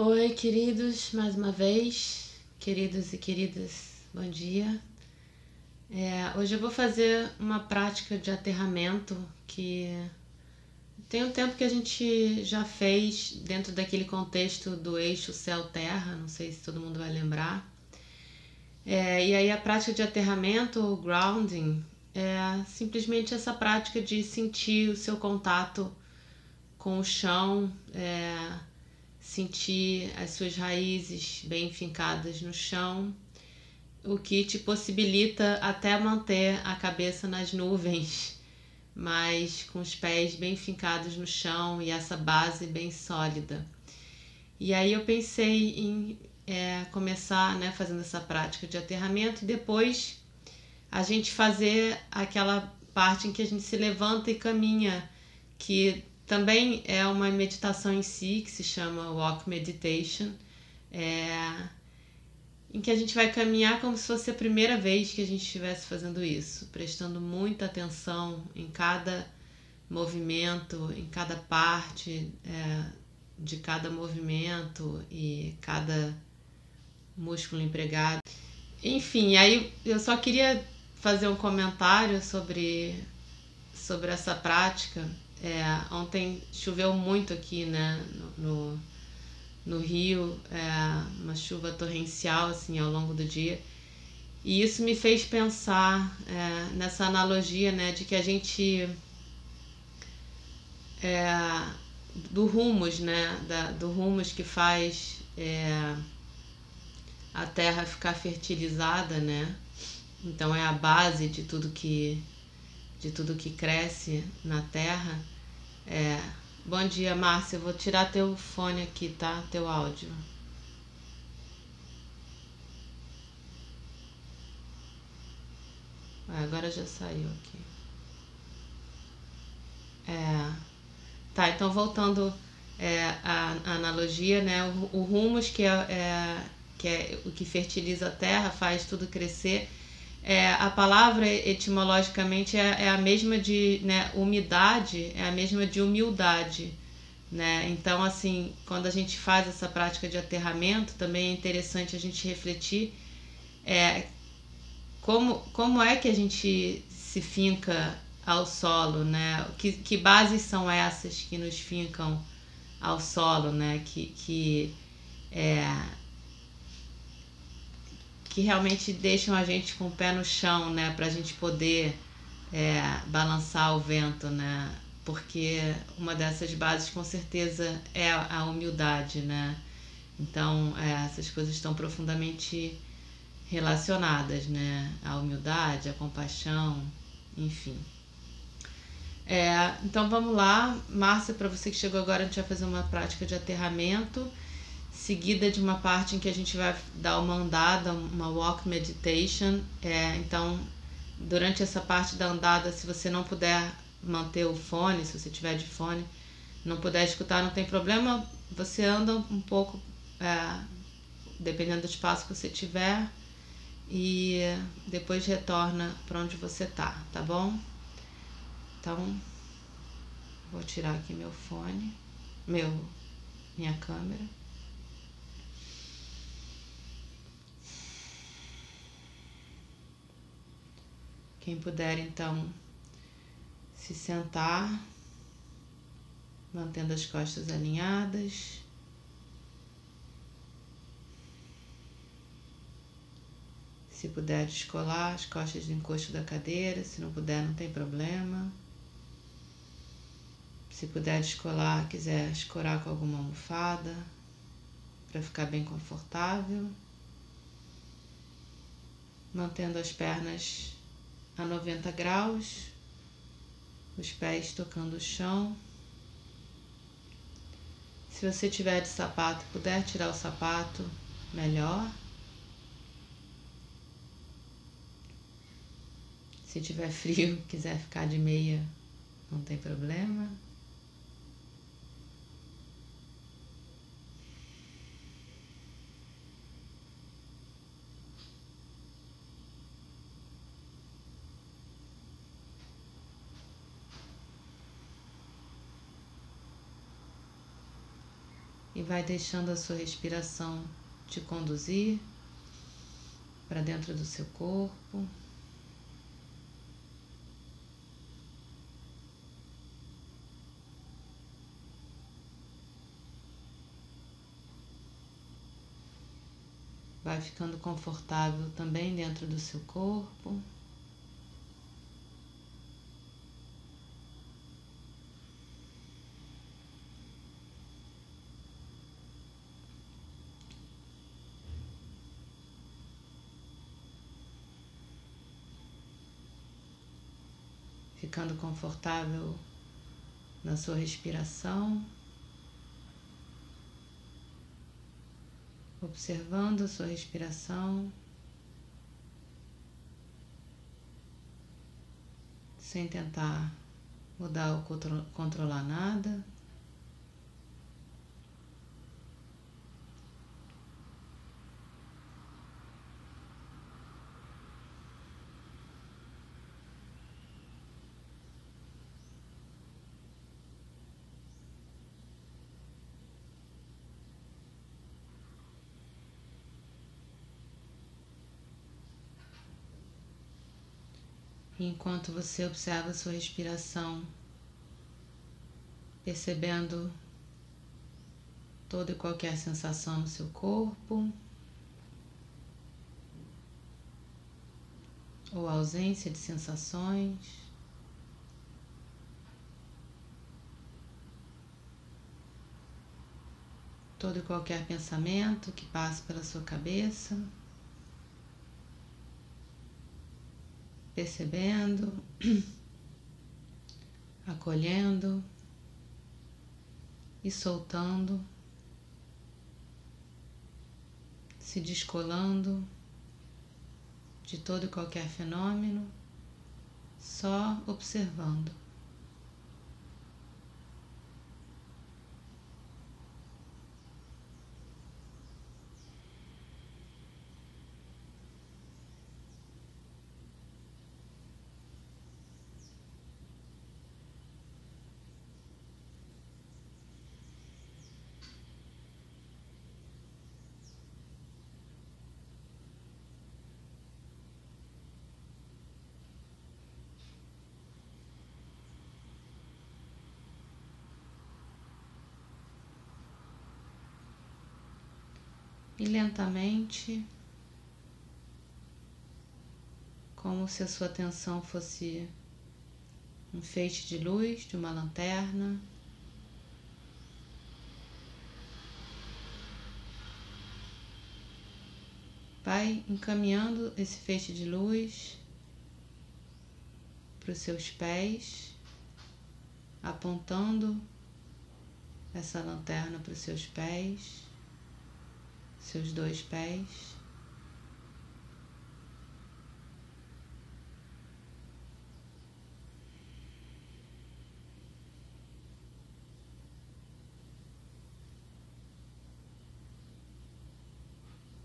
Oi, queridos, mais uma vez, queridos e queridas, bom dia. É, hoje eu vou fazer uma prática de aterramento que tem um tempo que a gente já fez dentro daquele contexto do eixo céu-terra, não sei se todo mundo vai lembrar. É, e aí a prática de aterramento, o grounding, é simplesmente essa prática de sentir o seu contato com o chão, é, sentir as suas raízes bem fincadas no chão, o que te possibilita até manter a cabeça nas nuvens, mas com os pés bem fincados no chão e essa base bem sólida. E aí eu pensei em é, começar né, fazendo essa prática de aterramento e depois a gente fazer aquela parte em que a gente se levanta e caminha, que também é uma meditação em si, que se chama Walk Meditation, é, em que a gente vai caminhar como se fosse a primeira vez que a gente estivesse fazendo isso, prestando muita atenção em cada movimento, em cada parte é, de cada movimento e cada músculo empregado. Enfim, aí eu só queria fazer um comentário sobre, sobre essa prática. É, ontem choveu muito aqui, né, no, no, Rio, é, uma chuva torrencial, assim, ao longo do dia. E isso me fez pensar é, nessa analogia, né, de que a gente... É, do humus, né, da, do humus que faz é, a terra ficar fertilizada, né? Então é a base de tudo que de tudo que cresce na terra. É, bom dia, Márcia. Vou tirar teu fone aqui, tá? Teu áudio. Ah, agora já saiu aqui. É, tá, então voltando é, à, à analogia, né? O, o humus que é, é que é o que fertiliza a terra, faz tudo crescer. É, a palavra etimologicamente é, é a mesma de né, umidade, é a mesma de humildade. Né? Então, assim, quando a gente faz essa prática de aterramento, também é interessante a gente refletir é, como, como é que a gente se finca ao solo, né? Que, que bases são essas que nos fincam ao solo, né? Que, que é, que realmente deixam a gente com o pé no chão, né? Para a gente poder é, balançar o vento, né? Porque uma dessas bases com certeza é a humildade, né? Então, é, essas coisas estão profundamente relacionadas, né? A humildade, a compaixão, enfim. É, então vamos lá, Márcia, para você que chegou agora, a gente vai fazer uma prática de aterramento seguida de uma parte em que a gente vai dar uma andada, uma walk meditation. É, então, durante essa parte da andada, se você não puder manter o fone, se você tiver de fone, não puder escutar, não tem problema. Você anda um pouco, é, dependendo do espaço que você tiver, e depois retorna para onde você tá, tá bom? Então, vou tirar aqui meu fone, meu, minha câmera. Quem puder, então, se sentar, mantendo as costas alinhadas. Se puder descolar as costas do encosto da cadeira, se não puder, não tem problema. Se puder descolar, quiser escorar com alguma almofada. para ficar bem confortável, mantendo as pernas a 90 graus, os pés tocando o chão. Se você tiver de sapato, puder tirar o sapato, melhor. Se tiver frio, quiser ficar de meia, não tem problema. E vai deixando a sua respiração te conduzir para dentro do seu corpo. Vai ficando confortável também dentro do seu corpo. Ficando confortável na sua respiração, observando a sua respiração, sem tentar mudar ou controlar nada. Enquanto você observa sua respiração, percebendo toda e qualquer sensação no seu corpo, ou ausência de sensações. Todo e qualquer pensamento que passe pela sua cabeça. Percebendo, acolhendo e soltando, se descolando de todo e qualquer fenômeno, só observando. Lentamente, como se a sua atenção fosse um feixe de luz de uma lanterna. Vai encaminhando esse feixe de luz para os seus pés, apontando essa lanterna para os seus pés seus dois pés.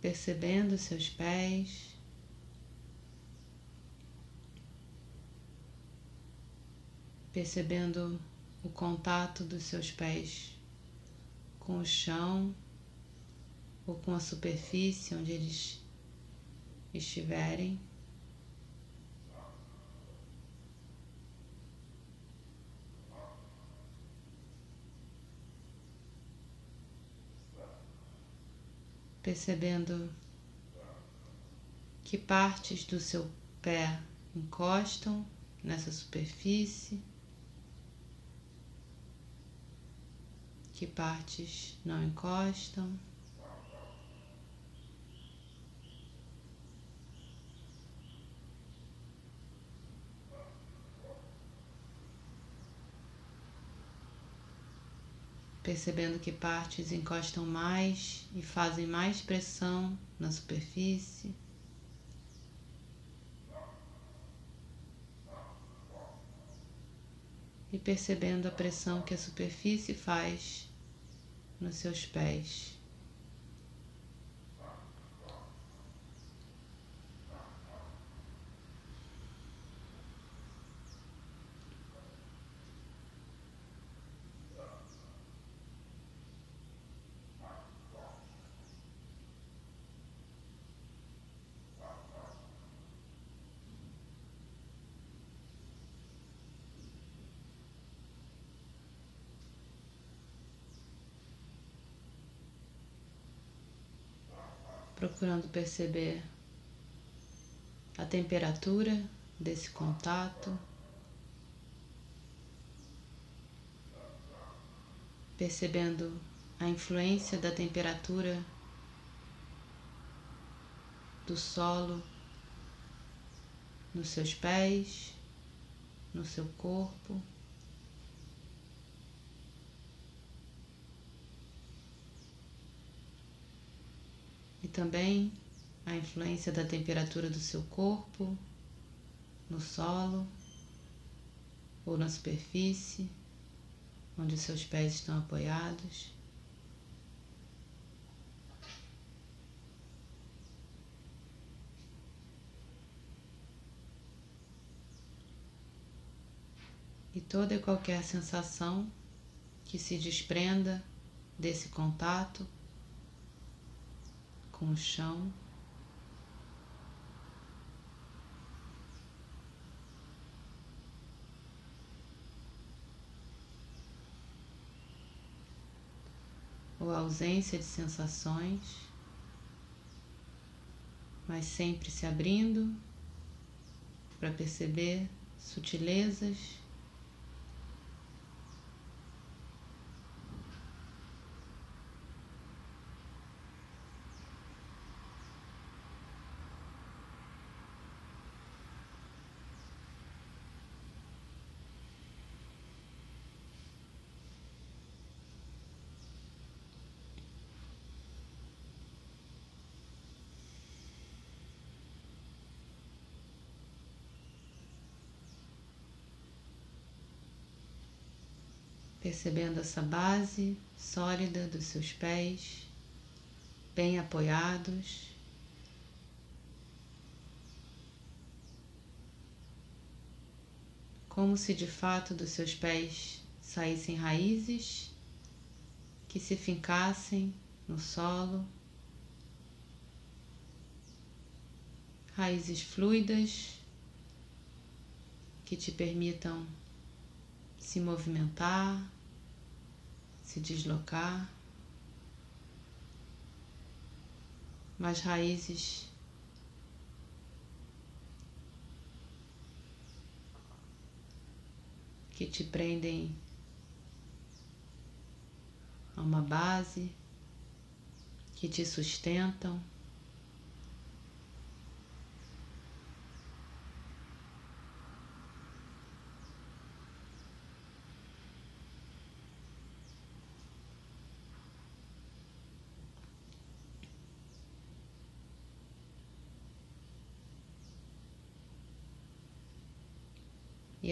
Percebendo seus pés, percebendo o contato dos seus pés com o chão ou com a superfície onde eles estiverem. Percebendo que partes do seu pé encostam nessa superfície, que partes não encostam. Percebendo que partes encostam mais e fazem mais pressão na superfície. E percebendo a pressão que a superfície faz nos seus pés. Procurando perceber a temperatura desse contato, percebendo a influência da temperatura do solo nos seus pés, no seu corpo. Também a influência da temperatura do seu corpo no solo ou na superfície onde seus pés estão apoiados. E toda e qualquer sensação que se desprenda desse contato com o chão. Ou ausência de sensações, mas sempre se abrindo para perceber sutilezas percebendo essa base sólida dos seus pés, bem apoiados. Como se de fato dos seus pés saíssem raízes que se fincassem no solo, raízes fluidas que te permitam se movimentar, se deslocar, mas raízes que te prendem a uma base, que te sustentam.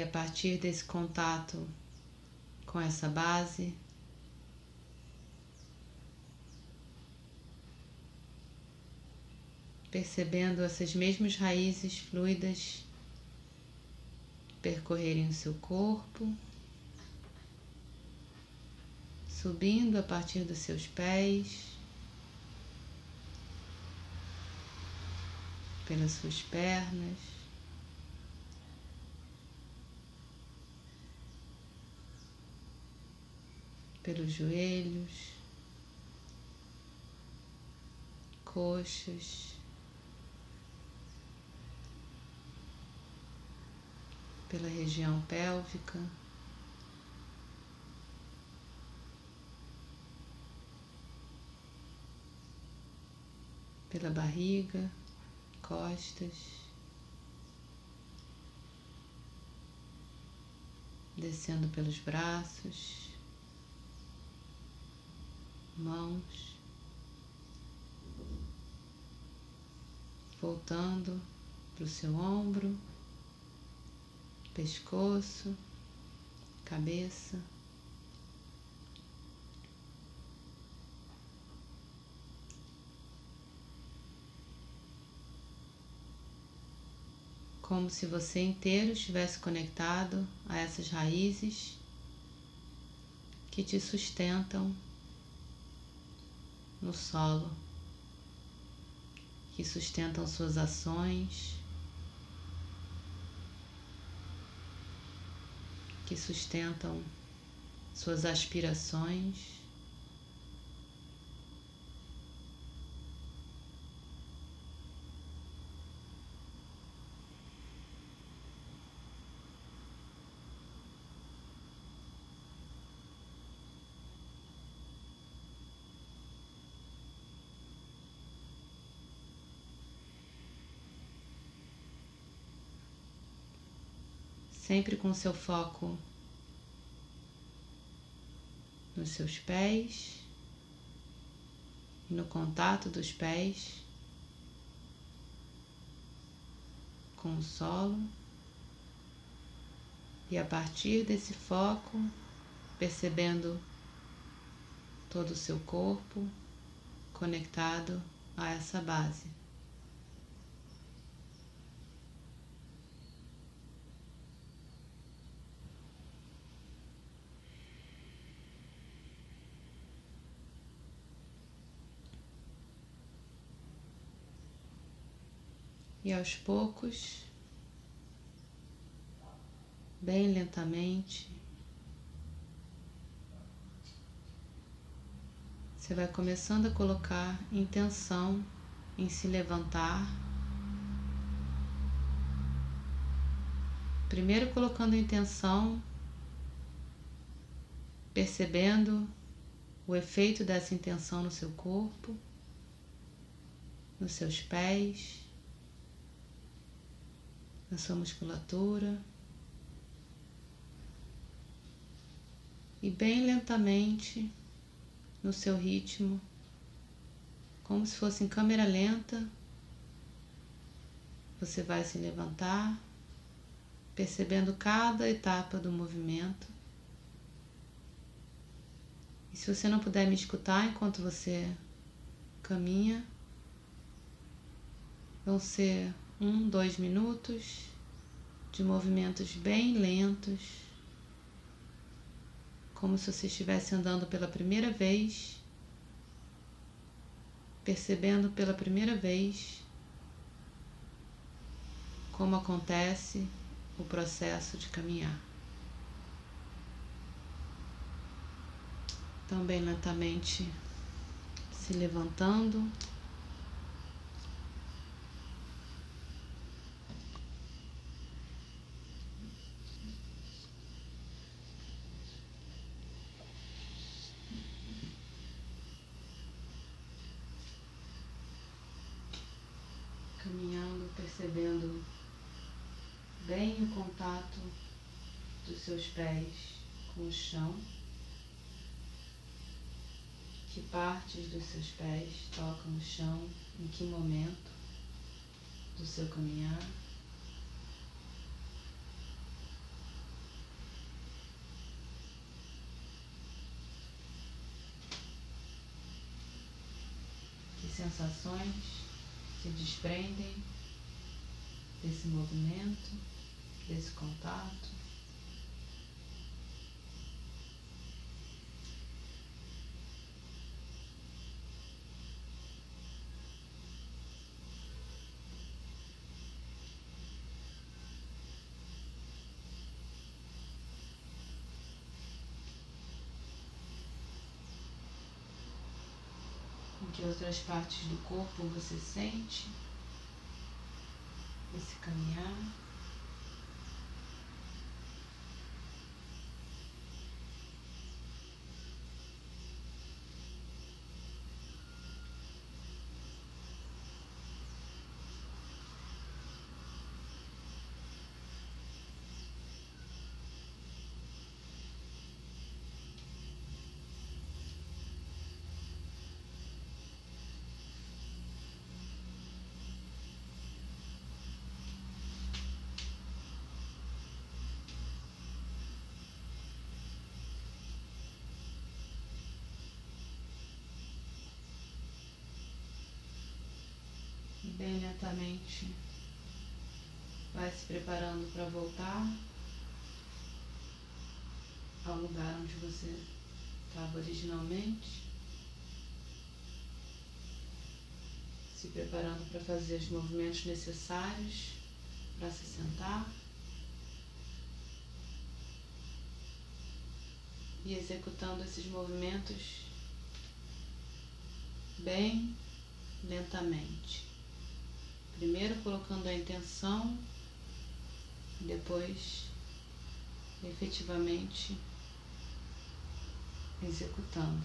E a partir desse contato com essa base, percebendo essas mesmas raízes fluidas percorrerem o seu corpo, subindo a partir dos seus pés, pelas suas pernas. Pelos joelhos, coxas, pela região pélvica. Pela barriga, costas, descendo pelos braços, mãos, voltando para o seu ombro, pescoço, cabeça. como se você inteiro estivesse conectado a essas raízes que te sustentam no solo, que sustentam suas ações, que sustentam suas aspirações. Sempre com seu foco nos seus pés e no contato dos pés com o solo. E a partir desse foco, percebendo todo o seu corpo conectado a essa base. Aos poucos, bem lentamente, você vai começando a colocar intenção em se levantar. Primeiro colocando intenção, percebendo o efeito dessa intenção no seu corpo, nos seus pés na sua musculatura. E bem lentamente, no seu ritmo, como se fosse em câmera lenta, você vai se levantar, percebendo cada etapa do movimento. E se você não puder me escutar enquanto você caminha, vão ser um, dois minutos de movimentos bem lentos, como se você estivesse andando pela primeira vez, percebendo pela primeira vez como acontece o processo de caminhar. Bem lentamente se levantando. percebendo o contato dos seus pés com o chão, que partes dos seus pés tocam o chão, em que momento do seu caminhar. Que sensações se desprendem desse movimento, desse contato. Em que outras partes do corpo você sente esse caminhar. Lentamente vai se preparando para voltar ao lugar onde você estava originalmente. Se preparando para fazer os movimentos necessários para se sentar. E executando esses movimentos bem lentamente. Primeiro colocando a intenção, depois efetivamente executando.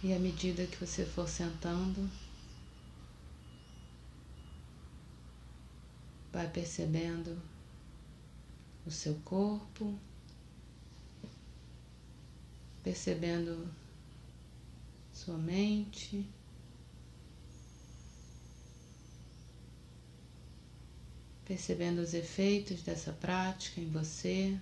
E à medida que você for sentando, vai percebendo o seu corpo, percebendo sua mente. Percebendo os efeitos dessa prática em você.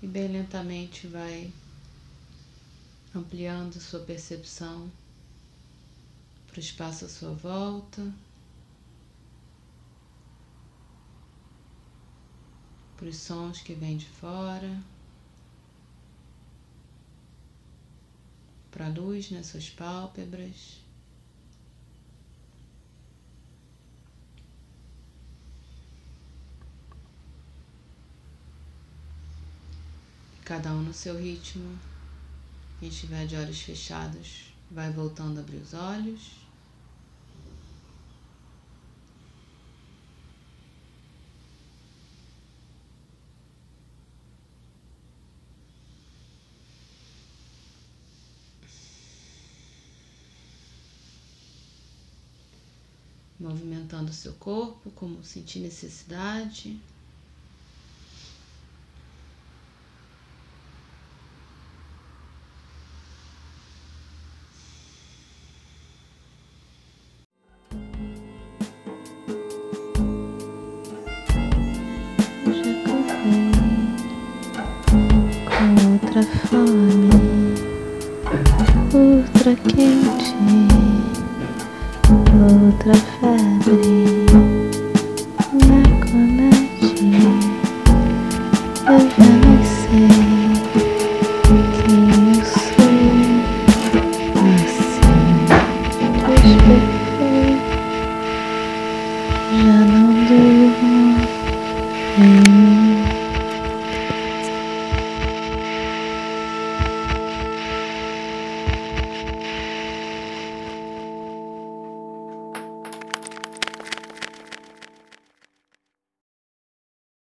E bem lentamente vai ampliando sua percepção para o espaço à sua volta, para os sons que vêm de fora, para a luz nas suas pálpebras. Cada um no seu ritmo. Quem estiver de olhos fechados vai voltando a abrir os olhos. Movimentando o seu corpo como sentir necessidade. Outra fome, outra quente, outra febre.